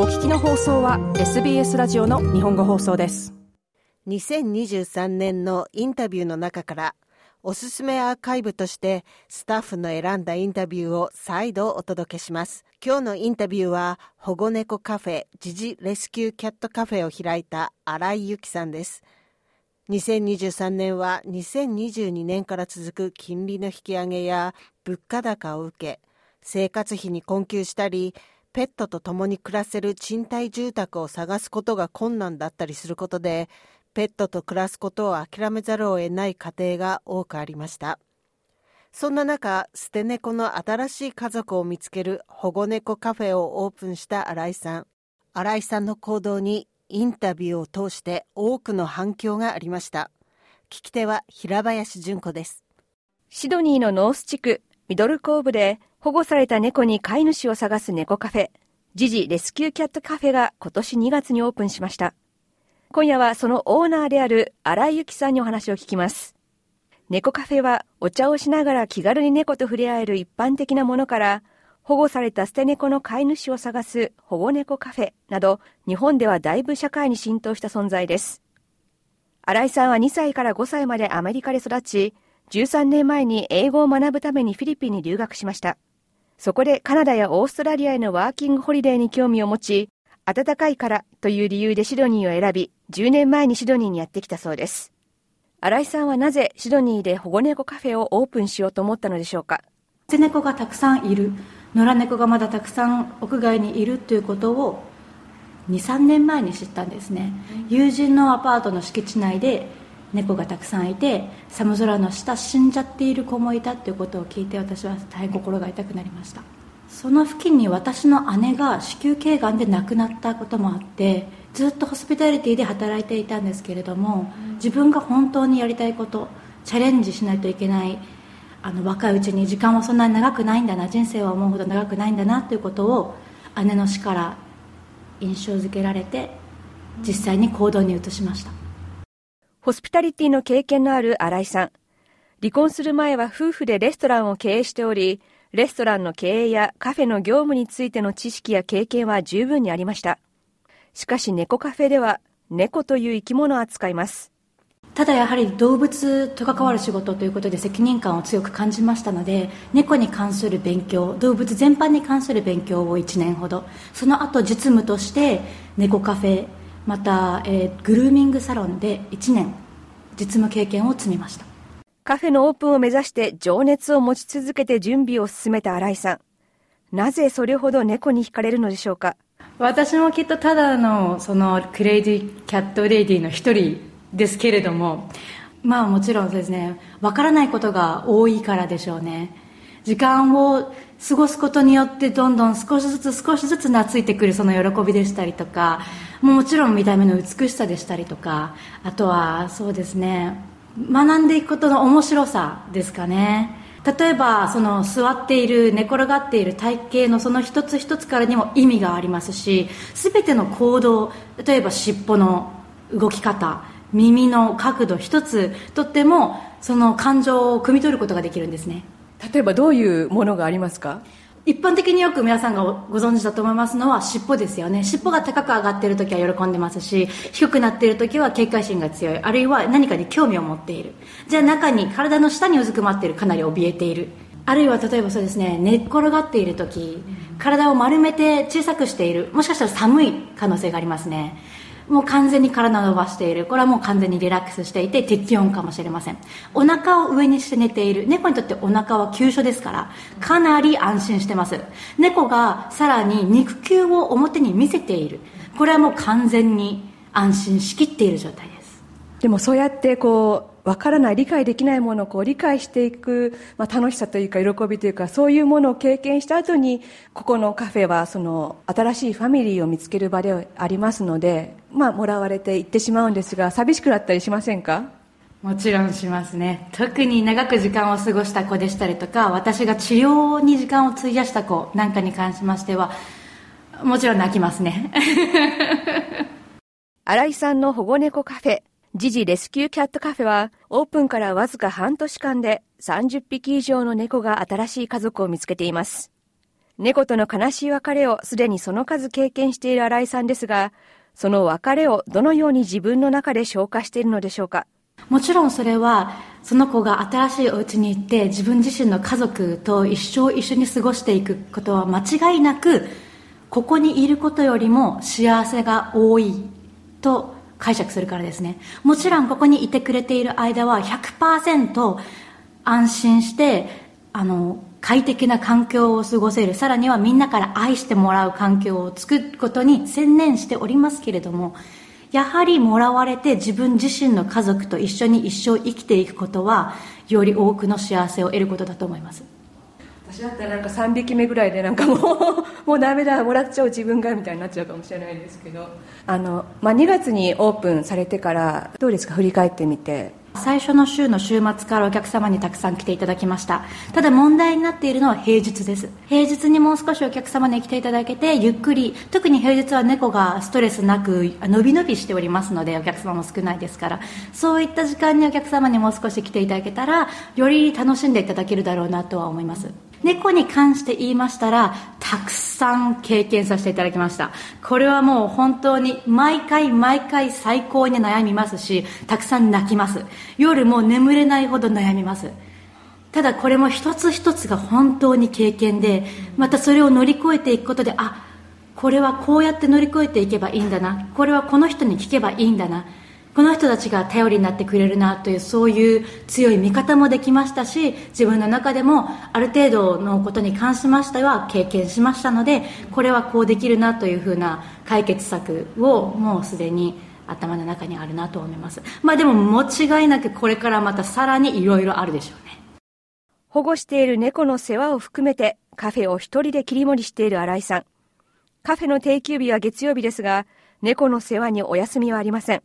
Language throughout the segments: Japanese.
お聞きの放送は SBS ラジオの日本語放送です。2023年のインタビューの中からおすすめアーカイブとしてスタッフの選んだインタビューを再度お届けします。今日のインタビューは保護猫カフェジジレスキューキャットカフェを開いた新井由紀さんです。2023年は2022年から続く金利の引き上げや物価高を受け生活費に困窮したりペットと共に暮らせる賃貸住宅を探すことが困難だったりすることで、ペットと暮らすことを諦めざるを得ない家庭が多くありました。そんな中、捨て猫の新しい家族を見つける保護猫カフェをオープンした新井さん。新井さんの行動にインタビューを通して多くの反響がありました。聞き手は平林純子です。シドニーのノース地区、ミドルコーブで保護された猫に飼い主を探す猫カフェ、ジジレスキューキャットカフェが今年2月にオープンしました。今夜はそのオーナーである新井由紀さんにお話を聞きます。猫カフェはお茶をしながら気軽に猫と触れ合える一般的なものから、保護された捨て猫の飼い主を探す保護猫カフェなど、日本ではだいぶ社会に浸透した存在です。新井さんは2歳から5歳までアメリカで育ち、13年前に英語を学ぶためにフィリピンに留学しました。そこでカナダやオーストラリアへのワーキングホリデーに興味を持ち、暖かいからという理由でシドニーを選び、10年前にシドニーにやってきたそうです。新井さんはなぜシドニーで保護猫カフェをオープンしようと思ったのでしょうか？捨て猫がたくさんいる、野良猫がまだたくさん屋外にいるということを2、3年前に知ったんですね。友人のアパートの敷地内で猫がたくさんいて寒空の下死んじゃっている子もいたっていうことを聞いて私は大変心が痛くなりました。その付近に私の姉が子宮頸がんで亡くなったこともあってずっとホスピタリティで働いていたんですけれども自分が本当にやりたいことチャレンジしないといけないあの若いうちに時間はそんなに長くないんだな人生は思うほど長くないんだなということを姉の死から印象づけられて実際に行動に移しました。ホスピタリティの経験のある新井さん。離婚する前は夫婦でレストランを経営しており、レストランの経営やカフェの業務についての知識や経験は十分にありました。しかし猫カフェでは猫という生き物を扱います。ただやはり動物と関わる仕事ということで責任感を強く感じましたので猫に関する勉強動物全般に関する勉強を1年ほどその後実務として猫カフェまた、えー、グルーミングサロンで1年実務経験を積みました。カフェのオープンを目指して情熱を持ち続けて準備を進めた新井さん。なぜそれほど猫に惹かれるのでしょうか？私もきっとただのその crazy cat lady の一人ですけれどもまあもちろんですねわからないことが多いからでしょうね。時間を過ごすことによってどんどん少しずつ少しずつ懐いてくるその喜びでしたりとかもちろん見た目の美しさでしたりとかあとはそうですね学んでいくことの面白さですかね。例えばその座っている寝転がっている体型のその一つ一つからにも意味がありますし全ての行動例えば尻尾の動き方耳の角度一つとってもその感情を汲み取ることができるんですね。例えばどういうものがありますか？一般的によく皆さんがご存知だと思いますのは尻尾ですよね。尻尾が高く上がっている時は喜んでますし低くなっている時は警戒心が強い。あるいは何かに興味を持っている。じゃあ中に体の下にうずくまっているかなり怯えている。あるいは例えばそうですね寝っ転がっている時体を丸めて小さくしている。もしかしたら寒い可能性がありますね。もう完全に体を伸ばしている。これはもう完全にリラックスしていて適温かもしれません。お腹を上にして寝ている。猫にとってお腹は急所ですからかなり安心してます。猫がさらに肉球を表に見せている。これはもう完全に安心しきっている状態です。でもそうやってこうわからない理解できないものをこう理解していく、まあ、楽しさというか喜びというかそういうものを経験した後にここのカフェはその新しいファミリーを見つける場でありますので、まあ、もらわれていってしまうんですが寂しくなったりしませんか？もちろんしますね。特に長く時間を過ごした子でしたりとか私が治療に時間を費やした子なんかに関しましてはもちろん泣きますね。新井さんの保護猫カフェジジレスキューキャットカフェはオープンからわずか半年間で30匹以上の猫が新しい家族を見つけています。猫との悲しい別れをすでにその数経験している新井さんですが、その別れをどのように自分の中で消化しているのでしょうか？もちろんそれはその子が新しいお家に行って自分自身の家族と一生一緒に過ごしていくことは間違いなくここにいることよりも幸せが多いと解釈するからですね。もちろんここにいてくれている間は100%安心してあの快適な環境を過ごせる。さらにはみんなから愛してもらう環境を作ることに専念しておりますけれどもやはりもらわれて自分自身の家族と一緒に一生生きていくことはより多くの幸せを得ることだと思います。私だったらなんか3匹目ぐらいでなんかもう もうダメだもらっちゃう自分がみたいになっちゃうかもしれないですけど。あの、まあ、2月にオープンされてからどうですか？振り返ってみて。最初の週の週末からお客様にたくさん来ていただきました。ただ問題になっているのは平日です。平日にもう少しお客様に来ていただけてゆっくり特に平日は猫がストレスなく伸び伸びしておりますのでお客様も少ないですから。そういった時間にお客様にもう少し来ていただけたらより楽しんでいただけるだろうなとは思います。猫に関して言いましたらたくさん経験させていただきました。これはもう本当に毎回毎回最高に悩みますしたくさん泣きます。夜も眠れないほど悩みます。ただこれも一つ一つが本当に経験でまたそれを乗り越えていくことであこれはこうやって乗り越えていけばいいんだな。これはこの人に聞けばいいんだな。この人たちが頼りになってくれるなというそういう強い見方もできましたし自分の中でもある程度のことに関しましては経験しましたのでこれはこうできるなというふうな解決策をもうすでに頭の中にあるなと思います。まあでも間違いなくこれからまたさらにいろいろあるでしょうね。保護している猫の世話を含めてカフェを一人で切り盛りしている新井さん。カフェの定休日は月曜日ですが猫の世話にお休みはありません。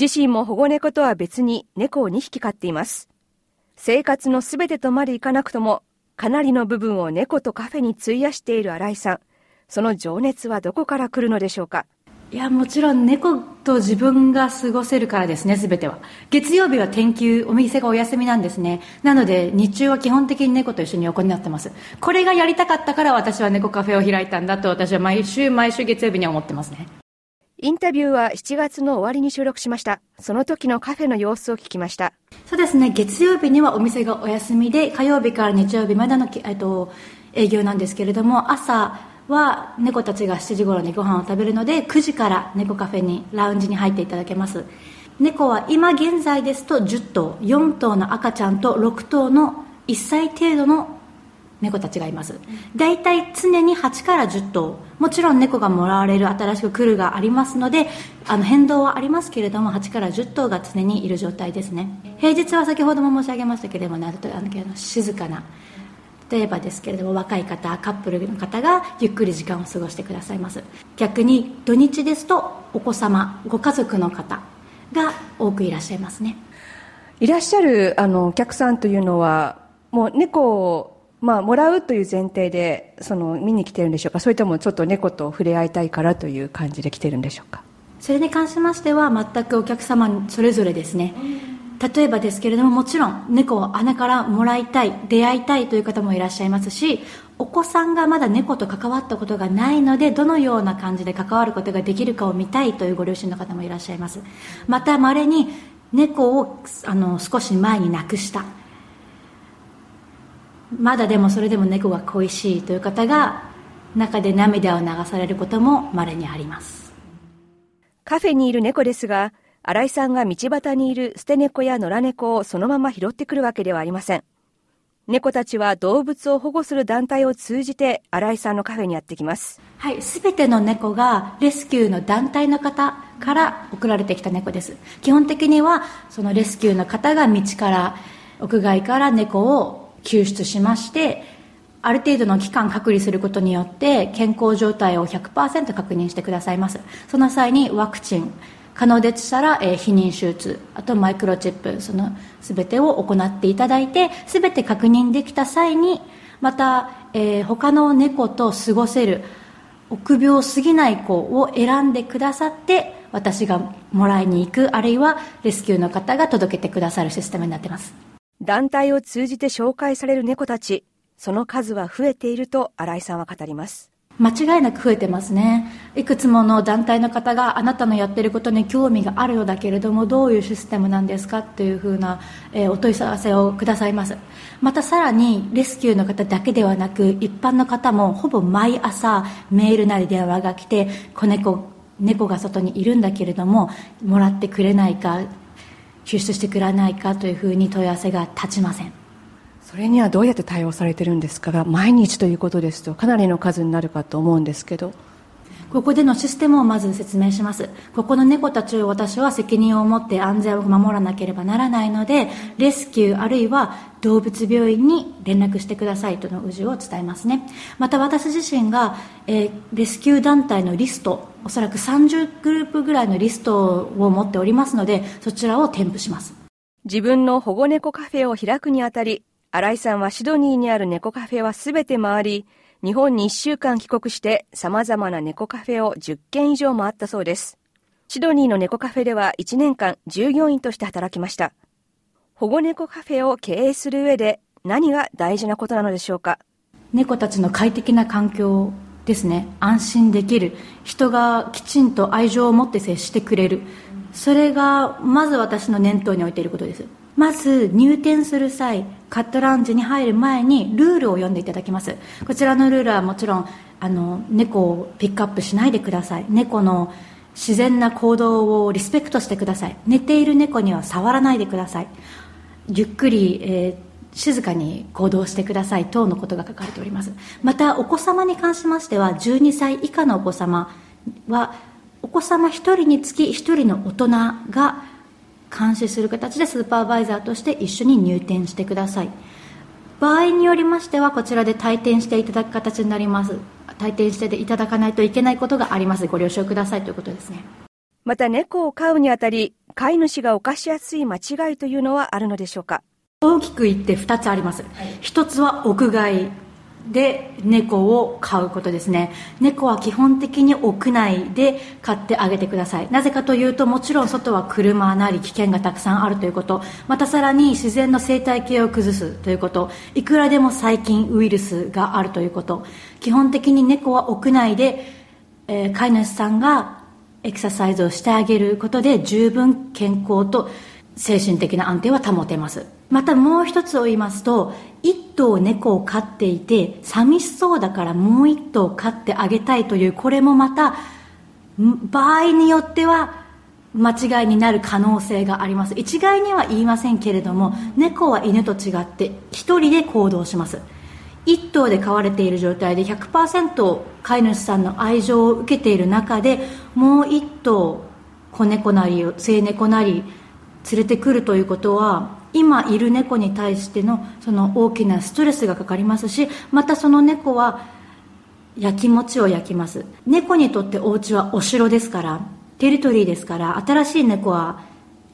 自身も保護猫とは別に猫を2匹飼っています。生活のすべてとまでいかなくとも、かなりの部分を猫とカフェに費やしている新井さん。その情熱はどこから来るのでしょうか？いや、もちろん猫と自分が過ごせるからですね、すべては。月曜日は天休、お店がお休みなんですね。なので、日中は基本的に猫と一緒に横になってます。これがやりたかったから私は猫カフェを開いたんだと私は毎週毎週月曜日に思ってますね。インタビューは7月の終わりに収録しました。その時のカフェの様子を聞きました。そうですね、月曜日にはお店がお休みで、火曜日から日曜日までの、えっと、営業なんですけれども、朝は猫たちが7時頃にご飯を食べるので、9時から猫カフェに、ラウンジに入っていただけます。猫は今現在ですと10頭、4頭の赤ちゃんと6頭の1歳程度の猫たちがいます。大体常に8から10頭。もちろん猫がもらわれる新しく来るがありますのであの変動はありますけれども8から10頭が常にいる状態ですね。平日は先ほども申し上げましたけれども、ね、あの静かな例えばですけれども若い方カップルの方がゆっくり時間を過ごしてくださいます。逆に土日ですとお子様ご家族の方が多くいらっしゃいますね。いらっしゃるあのお客さんというのはもう猫まあ、もらうという前提で、その、見に来てるんでしょうか？それともちょっと猫と触れ合いたいからという感じで来てるんでしょうか？それに関しましては、全くお客様それぞれですね。例えばですけれども、もちろん猫を姉からもらいたい、出会いたいという方もいらっしゃいますし、お子さんがまだ猫と関わったことがないので、どのような感じで関わることができるかを見たいというご両親の方もいらっしゃいます。また、稀に猫をあの少し前に亡くした。まだでもそれでも猫が恋しいという方が中で涙を流されることも稀にあります。カフェにいる猫ですが新井さんが道端にいる捨て猫や野良猫をそのまま拾ってくるわけではありません。猫たちは動物を保護する団体を通じて新井さんのカフェにやってきます。はいすべての猫がレスキューの団体の方から送られてきた猫です。基本的にはそのレスキューの方が道から屋外から猫を救出しましてある程度の期間隔離することによって健康状態を100%確認してくださいます。その際にワクチン可能でしたら、えー、避妊手術あとマイクロチップその全てを行っていただいて全て確認できた際にまた、えー、他の猫と過ごせる臆病すぎない子を選んでくださって私がもらいに行くあるいはレスキューの方が届けてくださるシステムになってます。団体を通じて紹介される猫たち、その数は増えていると新井さんは語ります。間違いなく増えてますねいくつもの団体の方があなたのやってることに興味があるようだけれどもどういうシステムなんですかっていうふうな、えー、お問い合わせをくださいますまたさらにレスキューの方だけではなく一般の方もほぼ毎朝メールなり電話が来て子猫猫が外にいるんだけれどももらってくれないか救出してくれないかというふうに問い合わせが立ちません。それにはどうやって対応されてるんですか？が毎日ということですとかなりの数になるかと思うんですけど。ここでのシステムをまず説明します。ここの猫たちを私は責任を持って安全を守らなければならないのでレスキューあるいは動物病院に連絡してくださいとの旨を伝えますね。また私自身が、えー、レスキュー団体のリストおそらく30グループぐらいのリストを持っておりますのでそちらを添付します自分の保護猫カフェを開くにあたり新井さんはシドニーにある猫カフェはすべて回り、日本に1週間帰国して様々な猫カフェを10軒以上回ったそうです。シドニーの猫カフェでは1年間従業員として働きました。保護猫カフェを経営する上で何が大事なことなのでしょうか？猫たちの快適な環境ですね。安心できる。人がきちんと愛情を持って接してくれる。それがまず私の念頭に置いていることです。まず入店する際カットラウンジに入る前にルールを読んでいただきます。こちらのルールはもちろんあの猫をピックアップしないでください。猫の自然な行動をリスペクトしてください。寝ている猫には触らないでください。ゆっくり、えー、静かに行動してください等のことが書かれております。またお子様に関しましては12歳以下のお子様はお子様1人につき1人の大人が監視する形でスーパーバイザーとして一緒に入店してください。場合によりましてはこちらで退店していただく形になります。退店していただかないといけないことがあります。ご了承くださいということですね。また猫を飼うにあたり飼い主が犯しやすい間違いというのはあるのでしょうか。大きく言って2つあります、はい、1つは屋外で猫を飼うことですね。猫は基本的に屋内で飼ってあげてください。なぜかというともちろん外は車なり危険がたくさんあるということ。またさらに自然の生態系を崩すということ。いくらでも細菌ウイルスがあるということ。基本的に猫は屋内で、えー、飼い主さんがエクササイズをしてあげることで十分健康と精神的な安定は保てますまたもう一つを言いますと一頭猫を飼っていて寂しそうだからもう一頭飼ってあげたいというこれもまた場合によっては間違いになる可能性があります。一概には言いませんけれども猫は犬と違って一人で行動します。一頭で飼われている状態で100%飼い主さんの愛情を受けている中でもう一頭子猫なり性猫なり連れてくるということは今いる猫に対してのその大きなストレスがかかりますしまたその猫は焼き餅を焼きます。猫にとってお家はお城ですからテリトリーですから新しい猫は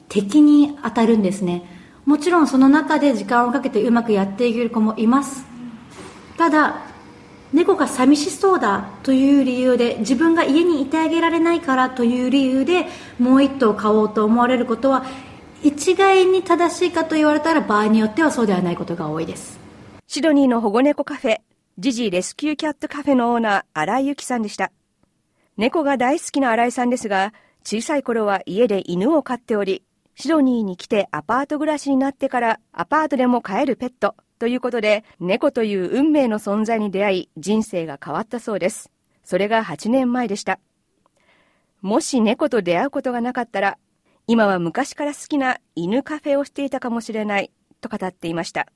敵に当たるんですね。もちろんその中で時間をかけてうまくやっていける子もいます。ただ猫が寂しそうだという理由で自分が家にいてあげられないからという理由でもう一頭飼おうと思われることは一概に正しいかと言われたら場合によってはそうではないことが多いです。シドニーの保護猫カフェジジレスキューキャットカフェのオーナー新井由紀さんでした。猫が大好きな新井さんですが小さい頃は家で犬を飼っておりシドニーに来てアパート暮らしになってからアパートでも飼えるペットということで猫という運命の存在に出会い人生が変わったそうです。それが8年前でした。もし猫と出会うことがなかったら今は昔から好きな犬カフェをしていたかもしれないと語っていました。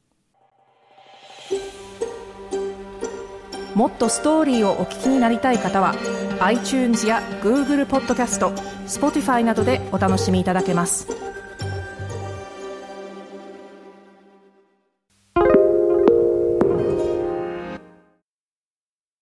もっとストーリーをお聞きになりたい方は iTunes や Google ポッドキャスト Spotify などでお楽しみいただけます。